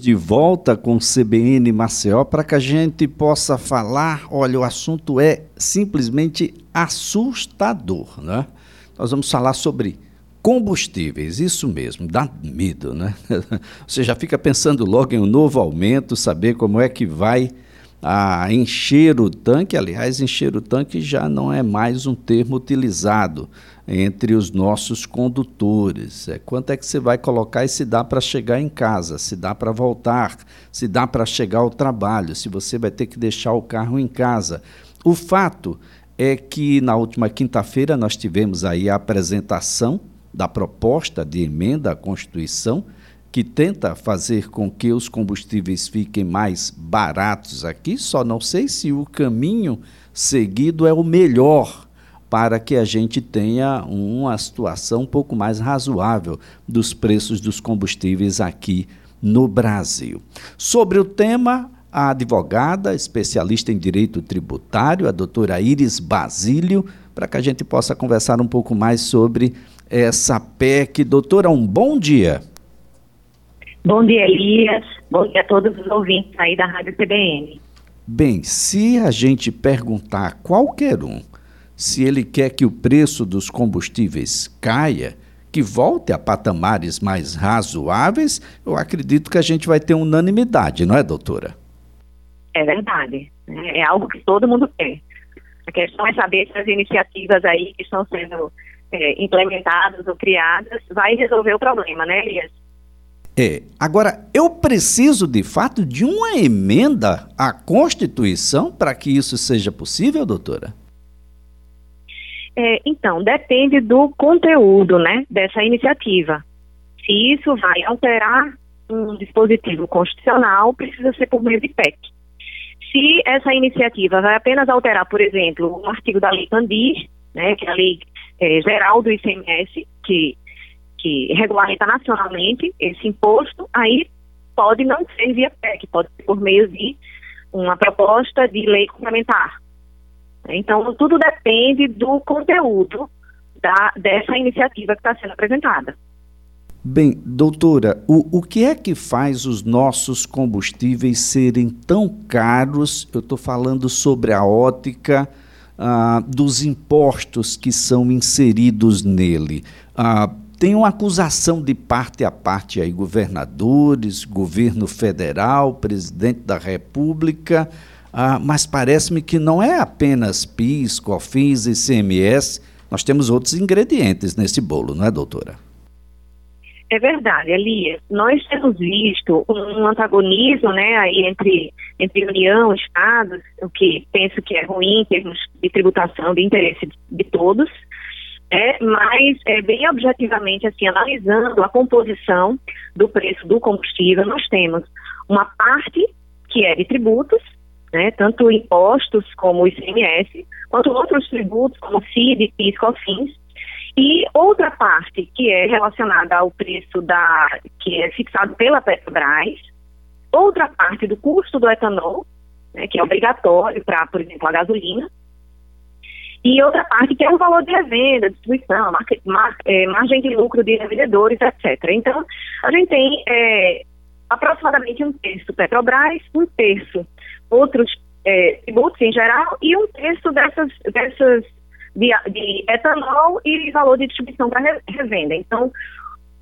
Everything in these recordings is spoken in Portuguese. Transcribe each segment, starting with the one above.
de volta com o CBN Maceió para que a gente possa falar. Olha, o assunto é simplesmente assustador, né? Nós vamos falar sobre combustíveis, isso mesmo, dá medo, né? Você já fica pensando logo em um novo aumento, saber como é que vai a encher o tanque. Aliás, encher o tanque já não é mais um termo utilizado entre os nossos condutores. É quanto é que você vai colocar e se dá para chegar em casa, se dá para voltar, se dá para chegar ao trabalho, se você vai ter que deixar o carro em casa. O fato é que na última quinta-feira nós tivemos aí a apresentação da proposta de emenda à Constituição que tenta fazer com que os combustíveis fiquem mais baratos aqui, só não sei se o caminho seguido é o melhor para que a gente tenha uma situação um pouco mais razoável dos preços dos combustíveis aqui no Brasil. Sobre o tema, a advogada, especialista em direito tributário, a doutora Iris Basílio, para que a gente possa conversar um pouco mais sobre essa PEC. Doutora, um bom dia. Bom dia, Elias. Bom dia a todos os ouvintes aí da Rádio CBN. Bem, se a gente perguntar a qualquer um se ele quer que o preço dos combustíveis caia, que volte a patamares mais razoáveis, eu acredito que a gente vai ter unanimidade, não é, doutora? É verdade. É algo que todo mundo quer. A questão é saber se as iniciativas aí que estão sendo é, implementadas ou criadas vai resolver o problema, né, Elias? É. Agora, eu preciso de fato de uma emenda à Constituição para que isso seja possível, doutora? É, então, depende do conteúdo né, dessa iniciativa. Se isso vai alterar um dispositivo constitucional, precisa ser por meio de PEC. Se essa iniciativa vai apenas alterar, por exemplo, um artigo da Lei Pandis, né, que é a Lei é, Geral do ICMS, que, que regulamenta nacionalmente esse imposto, aí pode não ser via PEC, pode ser por meio de uma proposta de lei complementar. Então, tudo depende do conteúdo da, dessa iniciativa que está sendo apresentada. Bem, doutora, o, o que é que faz os nossos combustíveis serem tão caros? Eu estou falando sobre a ótica ah, dos impostos que são inseridos nele. Ah, tem uma acusação de parte a parte aí, governadores, governo federal, presidente da República. Ah, mas parece-me que não é apenas PIS, COFINS e CMS, nós temos outros ingredientes nesse bolo, não é, doutora? É verdade, Elias. Nós temos visto um antagonismo né, aí entre, entre União, Estados, o que penso que é ruim em termos de tributação de interesse de todos, é, mas é, bem objetivamente, assim, analisando a composição do preço do combustível, nós temos uma parte que é de tributos, né, tanto impostos como o ICMS, quanto outros tributos como CID, PIS, COFINS, e outra parte que é relacionada ao preço da que é fixado pela Petrobras, outra parte do custo do etanol, né, que é obrigatório para, por exemplo, a gasolina, e outra parte que é o valor de revenda, distribuição, mar, é, margem de lucro de revendedores, etc. Então, a gente tem é, aproximadamente um terço Petrobras, um terço outros é, tributos em geral e um terço dessas, dessas de, de etanol e valor de distribuição para revenda. Então,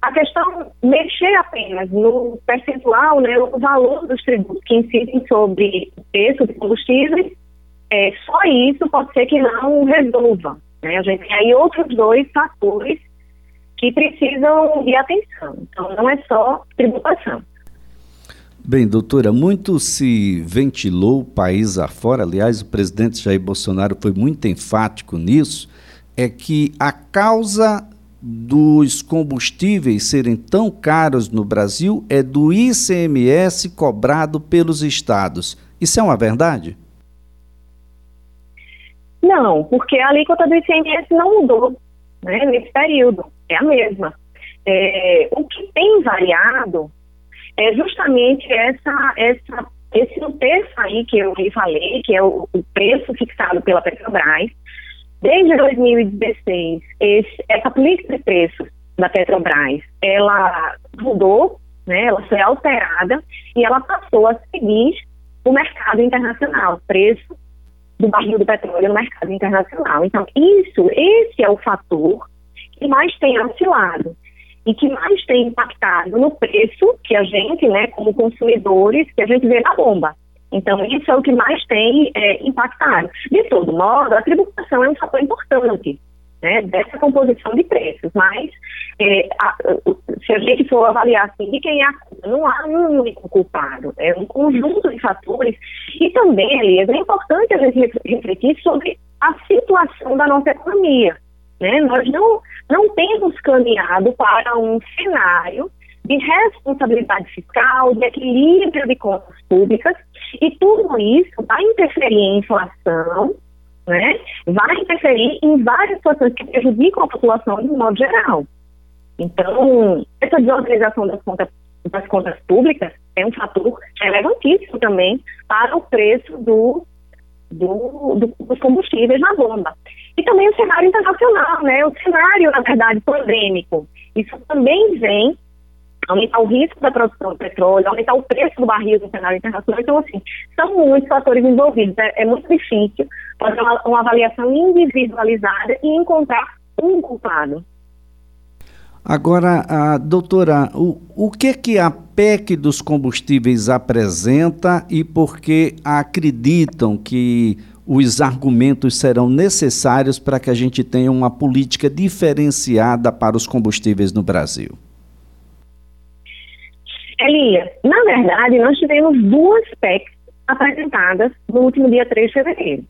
a questão mexer apenas no percentual, né, o valor dos tributos que incidem sobre o preço de combustíveis, é, só isso pode ser que não resolva. Né? A gente tem aí outros dois fatores que precisam de atenção. Então, não é só tributação. Bem, doutora, muito se ventilou o país afora, aliás, o presidente Jair Bolsonaro foi muito enfático nisso, é que a causa dos combustíveis serem tão caros no Brasil é do ICMS cobrado pelos estados. Isso é uma verdade? Não, porque a alíquota do ICMS não mudou né, nesse período, é a mesma. É, o que tem variado é justamente essa, essa, esse preço aí que eu lhe falei, que é o, o preço fixado pela Petrobras. Desde 2016, esse, essa política de preços da Petrobras, ela mudou, né? Ela foi alterada e ela passou a seguir o mercado internacional, preço do barril do petróleo no mercado internacional. Então, isso, esse é o fator que mais tem oscilado e que mais tem impactado no preço que a gente, né, como consumidores, que a gente vê na bomba. Então, isso é o que mais tem é, impactado. De todo modo, a tributação é um fator importante né, dessa composição de preços, mas é, a, se a gente for avaliar assim, de quem é a culpa, não há um único culpado, é um conjunto de fatores e também, Elias, é importante a gente refletir sobre a situação da nossa economia. Né? Nós não, não temos caminhado para um cenário de responsabilidade fiscal, de equilíbrio de contas públicas, e tudo isso vai interferir em inflação, né, vai interferir em várias situações que prejudicam a população de modo geral. Então, essa desorganização das contas, das contas públicas é um fator relevantíssimo também para o preço do, do, do, dos combustíveis na bomba. E também o cenário internacional, né? O cenário, na verdade, pandêmico. Isso também vem aumentar o risco da produção de petróleo, aumentar o preço do barril no cenário internacional. Então, assim, são muitos fatores envolvidos. É, é muito difícil fazer uma, uma, avaliação individualizada e encontrar um culpado. Agora, a doutora, o, o que que a PEC dos combustíveis apresenta e por que acreditam que os argumentos serão necessários para que a gente tenha uma política diferenciada para os combustíveis no Brasil? Elia, na verdade, nós tivemos duas PECs apresentadas no último dia 3 de fevereiro.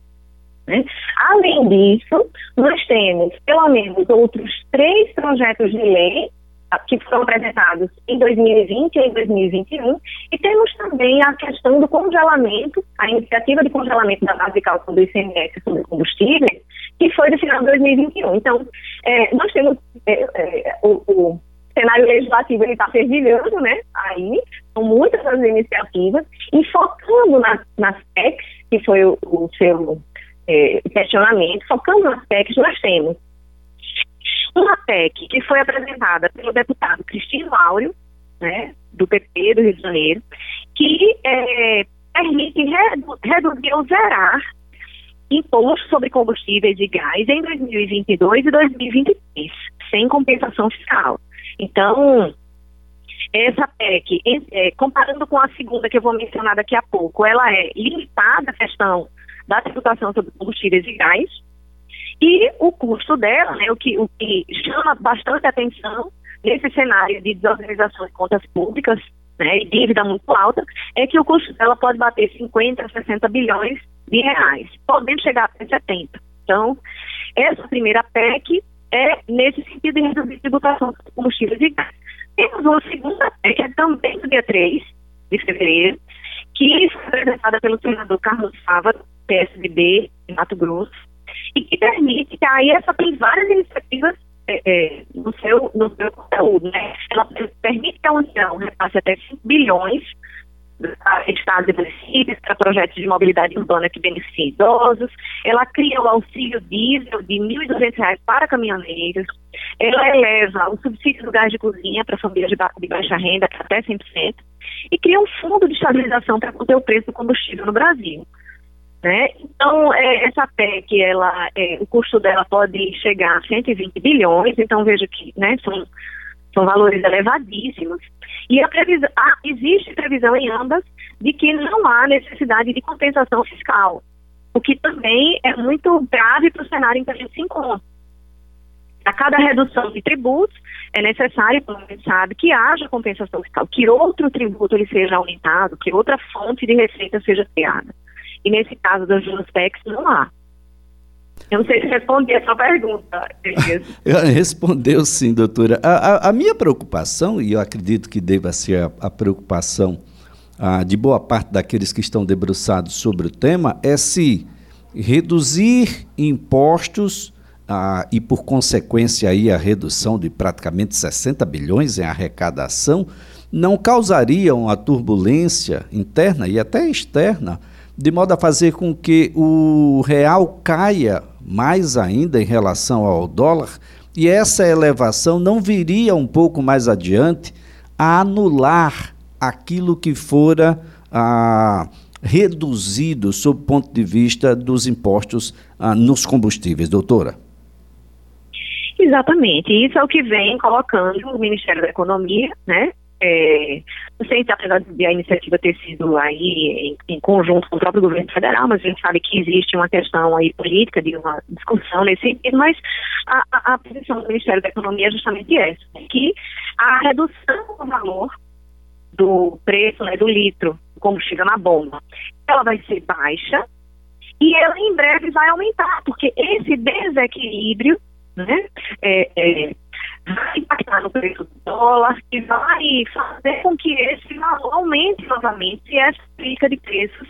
Né? Além disso, nós temos pelo menos outros três projetos de lei ah, que foram apresentados em 2020 e em 2021, e temos também a questão do congelamento, a iniciativa de congelamento da base de cálculo do ICMS sobre combustíveis, que foi no final de 2021. Então, é, nós temos é, é, o, o cenário legislativo ele está fervilhando, né? Aí são muitas as iniciativas e focando nas PECs, que foi o, o seu é, questionamento, focando nas PECs, nós temos uma PEC que foi apresentada pelo deputado Cristino Áureo, né, do PP do Rio de Janeiro, que é, permite redu reduzir ou zerar imposto sobre combustíveis e gás em 2022 e 2023, sem compensação fiscal. Então, essa PEC, é, comparando com a segunda que eu vou mencionar daqui a pouco, ela é limitada a questão da tributação sobre combustíveis e gás, e o custo dela, né, o, que, o que chama bastante atenção nesse cenário de desorganização de contas públicas né, e dívida muito alta, é que o custo dela pode bater 50, 60 bilhões de reais, podendo chegar até 70. Então, essa primeira PEC é nesse sentido de reduzir tributação dos combustíveis e gás. Temos uma segunda PEC, é também do dia 3 de fevereiro, que foi apresentada pelo senador Carlos Fava, PSDB, de Mato Grosso, e que permite que aí essa tem várias iniciativas é, é, no, seu, no seu conteúdo, né? Ela permite que a União repasse até 5 bilhões estados e municípios para projetos de mobilidade urbana que beneficiem idosos. Ela cria o auxílio diesel de R$ 1.200 para caminhoneiros. Ela eleva o subsídio do gás de cozinha para famílias de, ba de baixa renda para até 100%. E cria um fundo de estabilização para conter o preço do combustível no Brasil. Né? Então, é, essa PEC, ela, é, o custo dela pode chegar a 120 bilhões, então veja que né, são, são valores elevadíssimos. E a previsão, ah, existe previsão em ambas de que não há necessidade de compensação fiscal, o que também é muito grave para o cenário em que a gente se encontra. A cada redução de tributos, é necessário, como a gente sabe, que haja compensação fiscal, que outro tributo ele seja aumentado, que outra fonte de receita seja criada. E nesse caso das duas não há. Eu não sei se respondi a sua pergunta, Respondeu sim, doutora. A, a, a, minha preocupação, e eu acredito que deva ser a, a preocupação ah, de boa parte daqueles que estão debruçados sobre o tema, é se reduzir impostos ah, e, por consequência, aí, a redução de praticamente 60 bilhões em arrecadação não causaria uma turbulência interna e até externa de modo a fazer com que o real caia mais ainda em relação ao dólar, e essa elevação não viria um pouco mais adiante a anular aquilo que fora ah, reduzido sob o ponto de vista dos impostos ah, nos combustíveis, doutora? Exatamente, isso é o que vem colocando o Ministério da Economia, né? É, não sei se apesar de a iniciativa ter sido aí em, em, conjunto com o próprio governo federal, mas a gente sabe que existe uma questão aí política de uma discussão nesse sentido, mas a, a, a posição do Ministério da Economia é justamente essa, que a redução do valor do preço né, do litro do combustível na bomba, ela vai ser baixa e ela em breve vai aumentar, porque esse desequilíbrio né, é, é, vai impactar no preço do dólar e vai fazer com que esse valor aumente novamente e essa política de preços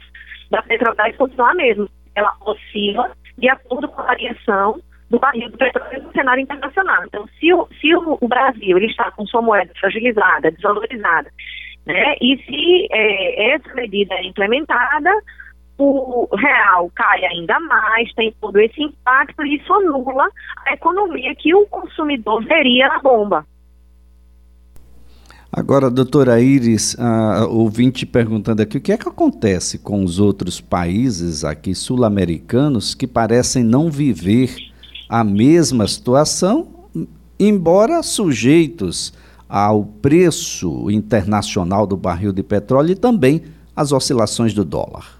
da Petrobras continue a mesma. Ela oscila de acordo com a variação do barril do petróleo no cenário internacional. Então, se o, se o, o Brasil ele está com sua moeda fragilizada, desvalorizada, né, e se é, essa medida é implementada, o real cai ainda mais, tem todo esse impacto e isso anula a economia que o consumidor veria na bomba. Agora, doutora Iris, a ouvinte perguntando aqui, o que é que acontece com os outros países aqui sul-americanos que parecem não viver a mesma situação, embora sujeitos ao preço internacional do barril de petróleo e também às oscilações do dólar?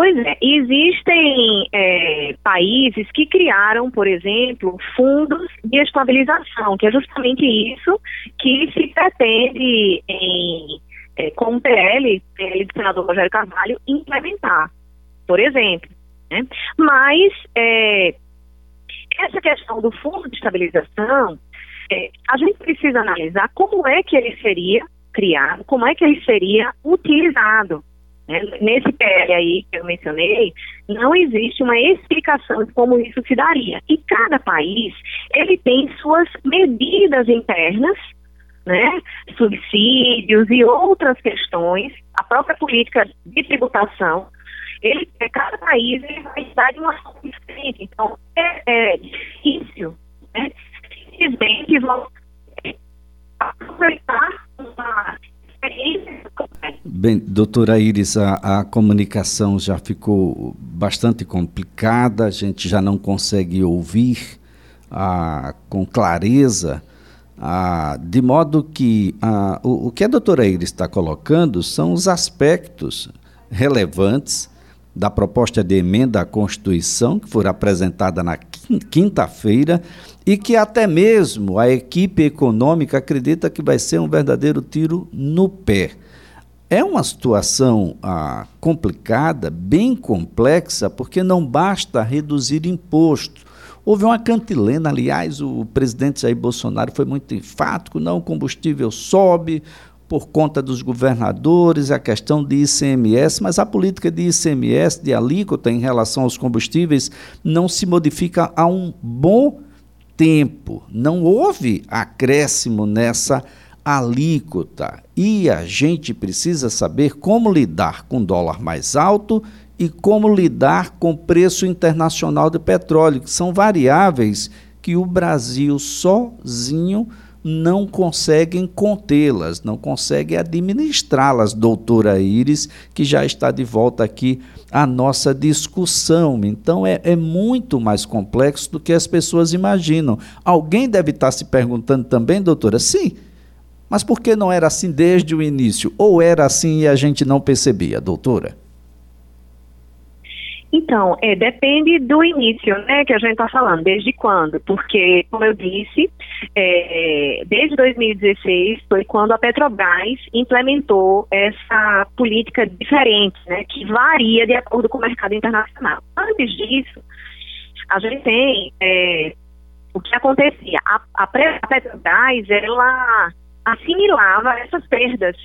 Pois é, existem é, países que criaram, por exemplo, fundos de estabilização, que é justamente isso que se pretende em, é, com o PL, PL do senador Rogério Carvalho, implementar, por exemplo. Né? Mas é, essa questão do fundo de estabilização, é, a gente precisa analisar como é que ele seria criado, como é que ele seria utilizado. Nesse PL aí que eu mencionei, não existe uma explicação de como isso se daria. E cada país, ele tem suas medidas internas, né? subsídios e outras questões, a própria política de tributação, ele, cada país ele vai estar de uma diferente. Então, é, é difícil, né? Simplesmente aproveitar uma Bem, doutora Iris, a, a, comunicação já ficou bastante complicada, a gente já não consegue ouvir a, com clareza, a, de modo que a, o, o que a doutora Iris está colocando são os aspectos relevantes da proposta de emenda à Constituição, que foi apresentada na quinta-feira, e que até mesmo a equipe econômica acredita que vai ser um verdadeiro tiro no pé. É uma situação ah, complicada, bem complexa, porque não basta reduzir imposto. Houve uma cantilena, aliás, o presidente Jair Bolsonaro foi muito enfático: não, o combustível sobe, por conta dos governadores, a questão de ICMS, mas a política de ICMS, de alíquota em relação aos combustíveis, não se modifica há um bom. Não houve acréscimo nessa alíquota. E a gente precisa saber como lidar com dólar mais alto e como lidar com preço internacional de petróleo, que são variáveis que o Brasil sozinho não conseguem contê-las, não conseguem administrá-las, doutora Iris, que já está de volta aqui à nossa discussão. Então é, é muito mais complexo do que as pessoas imaginam. Alguém deve estar se perguntando também, doutora, sim, mas por que não era assim desde o início? Ou era assim e a gente não percebia, doutora? Então, é, depende do início, né, que a gente está falando, desde quando? Porque, como eu disse, é, desde 2016 foi quando a Petrobras implementou essa política diferente, né, que varia de acordo com o mercado internacional. Antes disso, a gente tem é, o que acontecia. A, a Petrobras, ela assimilava essas perdas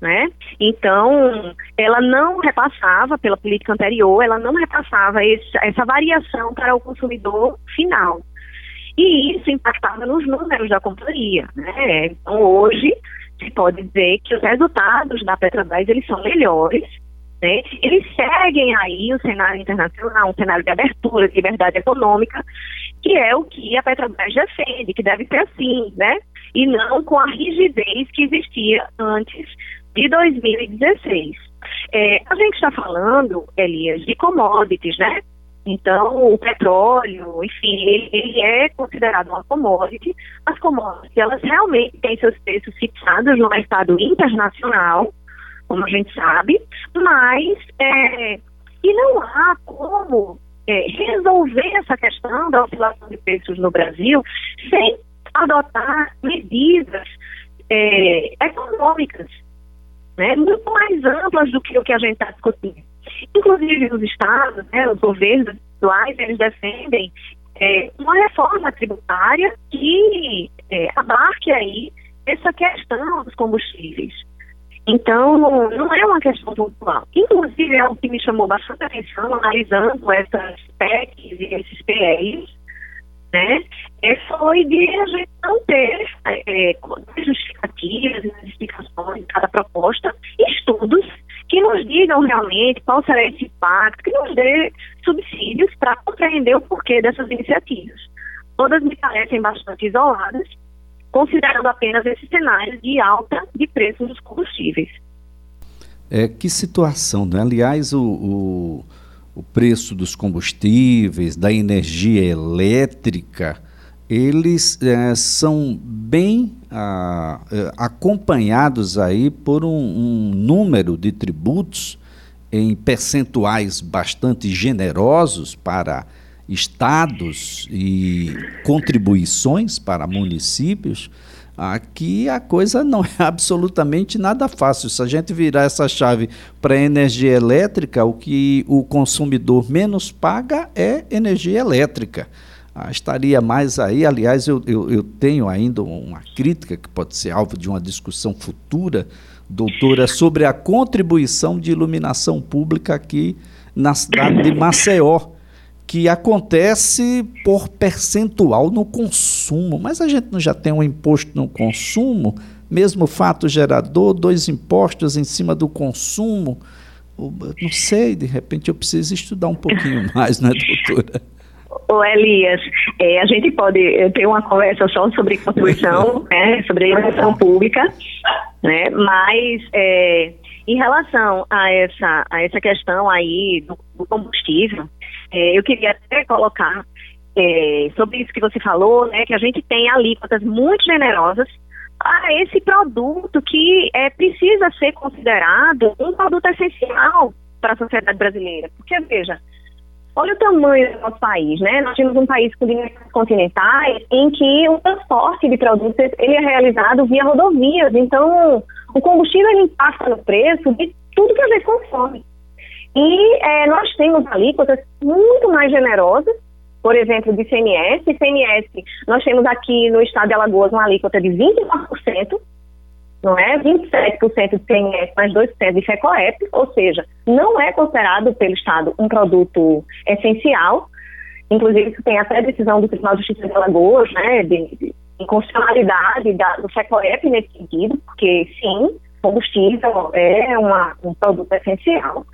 né? Então, ela não repassava, pela política anterior, ela não repassava esse, essa variação para o consumidor final. E isso impactava nos números da companhia, né? Então, hoje, se pode dizer que os resultados da Petrobras, eles são melhores, né? Eles seguem aí o cenário internacional, um cenário de abertura, de liberdade econômica, que é o que a Petrobras defende, que deve ser assim, né? e não com a rigidez que existia antes de 2016. É, a gente está falando, Elias, de commodities, né? Então, o petróleo, enfim, ele, ele, é considerado uma commodity. As commodities, elas realmente têm seus preços fixados no mercado internacional, como a gente sabe, mas é, e não há como é, resolver essa questão da oscilação de preços no Brasil sem adotar medidas é, econômicas né, muito mais amplas do que o que a gente está discutindo. Inclusive os estados, né, os governos atuais, eles defendem é, uma reforma tributária que é, abarque aí essa questão dos combustíveis. Então, não é uma questão pontual. Inclusive, é algo que me chamou bastante atenção, analisando essas PECs e esses PLs, né, é, foi de a gente não ter é, justificativas e explicações de cada proposta, estudos que nos digam realmente qual será esse impacto, que nos dê subsídios para compreender o porquê dessas iniciativas. Todas me parecem bastante isoladas, considerando apenas esse cenário de alta de preços dos combustíveis. É, que situação, né? Aliás, o, o, o preço dos combustíveis, da energia elétrica, eles é, são bem ah, é, acompanhados aí por um, um, número de tributos em percentuais bastante generosos para estados e contribuições para municípios, aqui a coisa não é absolutamente nada fácil. Se a gente virar essa chave para energia elétrica, o que o consumidor menos paga é energia elétrica. Ah, estaria mais aí. Aliás, eu, eu, eu, tenho ainda uma crítica que pode ser alvo de uma discussão futura, doutora, sobre a contribuição de iluminação pública aqui na cidade de Maceió, que acontece por percentual no consumo. Mas a gente não já tem um imposto no consumo, mesmo fato gerador, dois impostos em cima do consumo. Não sei, de repente eu preciso estudar um pouquinho mais, né, doutora? Ô Elias, é, a gente pode ter uma conversa só sobre contribuição, né, sobre a pública, né, mas é, em relação a essa, a essa questão aí do, do combustível, é, eu queria até colocar é, sobre isso que você falou, né, que a gente tem alíquotas muito generosas a esse produto que é, precisa ser considerado um produto essencial para a sociedade brasileira. Porque, veja, Olha o tamanho do nosso país, né? Nós temos um país com dimensões continentais em que o transporte de produtos ele é realizado via rodovias. Então, o combustível ele impacta no preço de tudo que a gente consome. E é, nós temos alíquotas muito mais generosas, por exemplo, de CMS. CMS, nós temos aqui no estado de Alagoas uma alíquota de 24%, não é? 27% de CMS mais 2% de FECOEP, ou seja, não é considerado pelo Estado um produto essencial. Inclusive, isso tem até decisão do Tribunal de Justiça de Alagoas, né, de, de inconstitucionalidade da, do FECOEP nesse sentido, porque sim, combustível é uma, um produto essencial.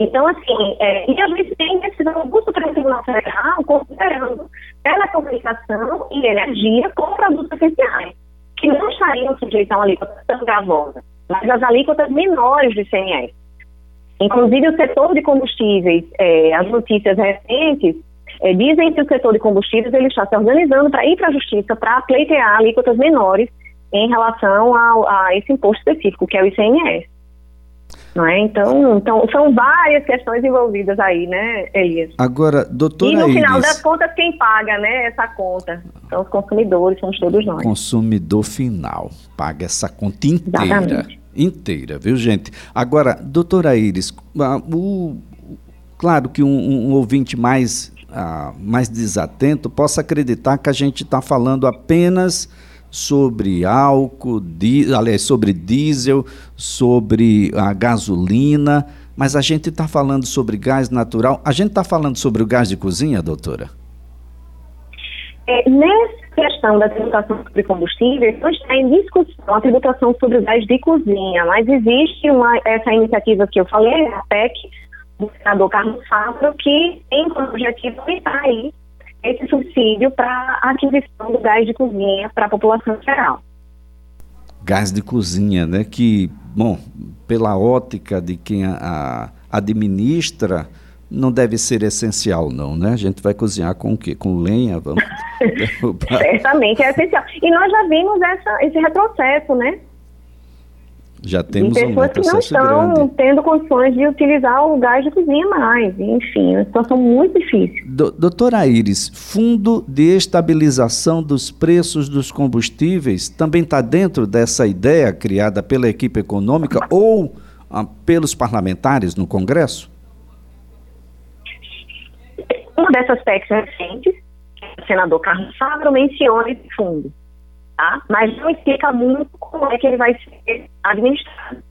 Então, assim, é, e a gente tem decisão do Supremo Tribunal Federal considerando telecomunicação e energia como produtos essenciais que não estariam sujeitos a uma alíquota tão gravosa, mas as alíquotas menores do ICMS. Inclusive, o setor de combustíveis, é, as notícias recentes é, dizem que o setor de combustíveis ele está se organizando para ir para a justiça para pleitear alíquotas menores em relação ao, a esse imposto específico, que é o ICMS. Não é? então, então, são várias questões envolvidas aí, né, Elias? Agora, doutora E no Iris, final das contas, quem paga né, essa conta são os consumidores, somos todos nós. Consumidor final paga essa conta inteira. Exatamente. Inteira, viu, gente? Agora, doutora Iris, o, claro que um, um ouvinte mais, uh, mais desatento possa acreditar que a gente está falando apenas sobre álcool, di, aliás, sobre diesel, sobre a gasolina, mas a gente está falando sobre gás natural. A gente está falando sobre o gás de cozinha, doutora? É, nessa questão da tributação sobre combustíveis, não está em discussão a tributação sobre o gás de cozinha, mas existe uma, essa iniciativa que eu falei, a PEC, do senador Carlos Fávaro, que tem como objetivo aumentar aí esse subsídio para a aquisição do gás de cozinha para a população geral. gás de cozinha, né? Que, bom, pela ótica de quem a, a administra, não deve ser essencial, não, né? A gente vai cozinhar com o quê? Com lenha? Vamos Certamente é essencial. E nós já vimos essa, esse retrocesso, né? Já temos e pessoas um que não estão grande. tendo condições de utilizar o gás de cozinha mais. Enfim, é uma situação muito difícil. Do, doutora Iris, Fundo de Estabilização dos Preços dos Combustíveis também está dentro dessa ideia criada pela equipe econômica ou ah, pelos parlamentares no Congresso? Uma dessas PECs recentes, o senador Carlos Fávaro menciona esse fundo tá? mas não explica muito como é que ele vai ser administrado.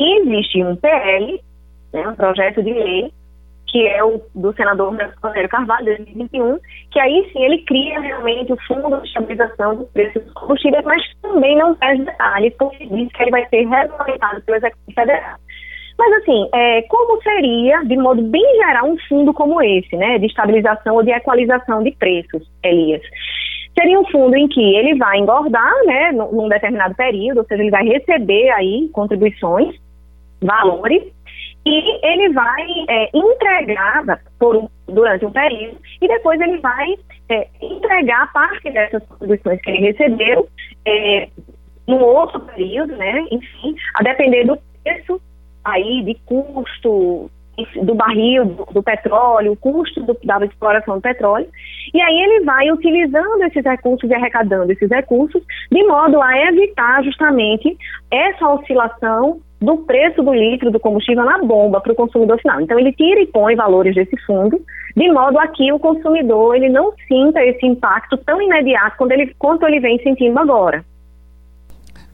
E existe um PL, né, um projeto de lei, que é o do senador Rogério Carvalho, de 2021, que aí sim ele cria realmente o Fundo de Estabilização dos Preços dos Combustíveis, mas também não traz detalhes, porque diz que ele vai ser regulamentado pelo Executivo Federal. Mas assim, é, como seria, de modo bem geral, um fundo como esse, né, de estabilização ou de equalização de preços, Elias? Seria um fundo em que ele vai engordar, né, num determinado período, ou seja, ele vai receber aí contribuições, valores, e ele vai é, entregar por durante um período e depois ele vai é, entregar parte dessas contribuições que ele recebeu é, num outro período, né? Enfim, a depender do preço aí de custo do barril, do, do petróleo, o custo do, da exploração do petróleo, e aí ele vai utilizando esses recursos e arrecadando esses recursos de modo a evitar justamente essa oscilação do preço do litro do combustível na bomba para o consumidor final. Então ele tira e põe valores desse fundo, de modo a que o consumidor ele não sinta esse impacto tão imediato quando ele, quanto ele vem sentindo agora.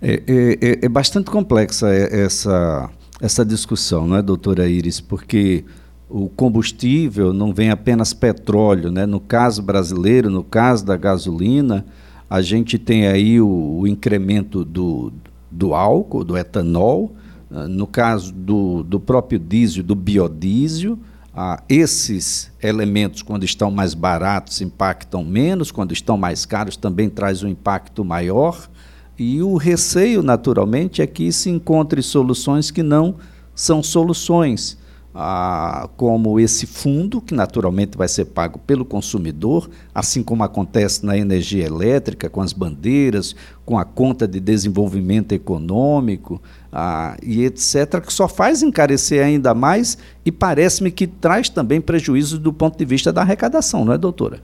É, é, é, é bastante complexa essa essa discussão, não é, doutora Iris? Porque o combustível não vem apenas petróleo, né? No caso brasileiro, no caso da gasolina, a gente tem aí o, o incremento do, do álcool, do etanol, ah, no caso do, do próprio diesel, do biodiesel, ah, esses elementos, quando estão mais baratos, impactam menos, quando estão mais caros, também traz um impacto maior. E o receio, naturalmente, é que se encontre soluções que não são soluções, ah, como esse fundo, que naturalmente vai ser pago pelo consumidor, assim como acontece na energia elétrica, com as bandeiras, com a conta de desenvolvimento econômico ah, e etc., que só faz encarecer ainda mais e parece-me que traz também prejuízos do ponto de vista da arrecadação, não é, doutora?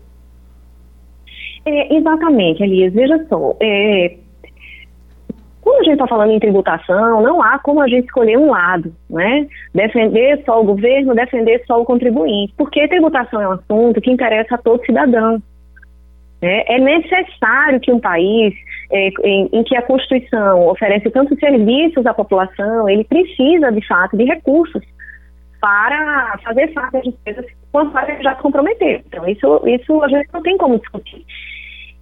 É, exatamente, Elias. Veja só, é, quando a gente está falando em tributação, não há como a gente escolher um lado, né? Defender só o governo, defender só o contribuinte, porque tributação é um assunto que interessa a todo cidadão. Né? É necessário que um país é, em, em, que a Constituição oferece tantos serviços à população, ele precisa, de fato, de recursos para fazer face às despesas quando ele já se comprometeu. Então, isso, isso a gente não tem como discutir.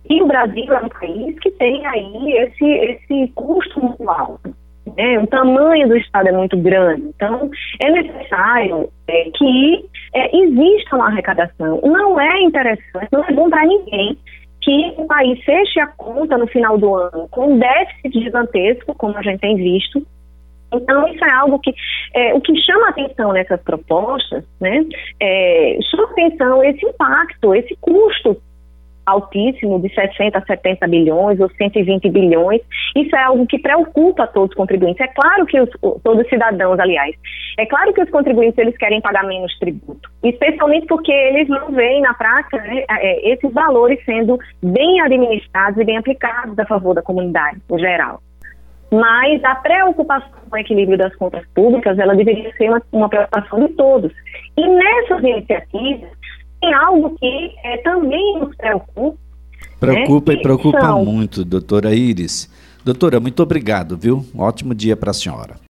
E o Brasil é um país que tem aí esse, esse custo muito alto. Né? O tamanho do Estado é muito grande. Então, é necessário é, que é, exista uma arrecadação. Não é interessante, não é bom para ninguém que o país feche a conta no final do ano com déficit gigantesco, como a gente tem visto. Então, isso é algo que, é, o que chama atenção nessas propostas, né, é, chama atenção esse impacto, esse custo altíssimo de 60 a 70 bilhões ou 120 bilhões. Isso é algo que preocupa todos os contribuintes. É claro que os, todos os cidadãos, aliás, é claro que os contribuintes eles querem pagar menos tributo, especialmente porque eles não veem na prática né, é, esses valores sendo bem administrados e bem aplicados a favor da comunidade, no geral. Mas a preocupação com o equilíbrio das contas públicas, ela deveria ser uma, uma preocupação de todos. E nessas iniciativas, tem algo que é, também nos preocupa. Preocupa né, e preocupa são... muito, doutora Iris. Doutora, muito obrigado, viu? Um ótimo dia para a senhora.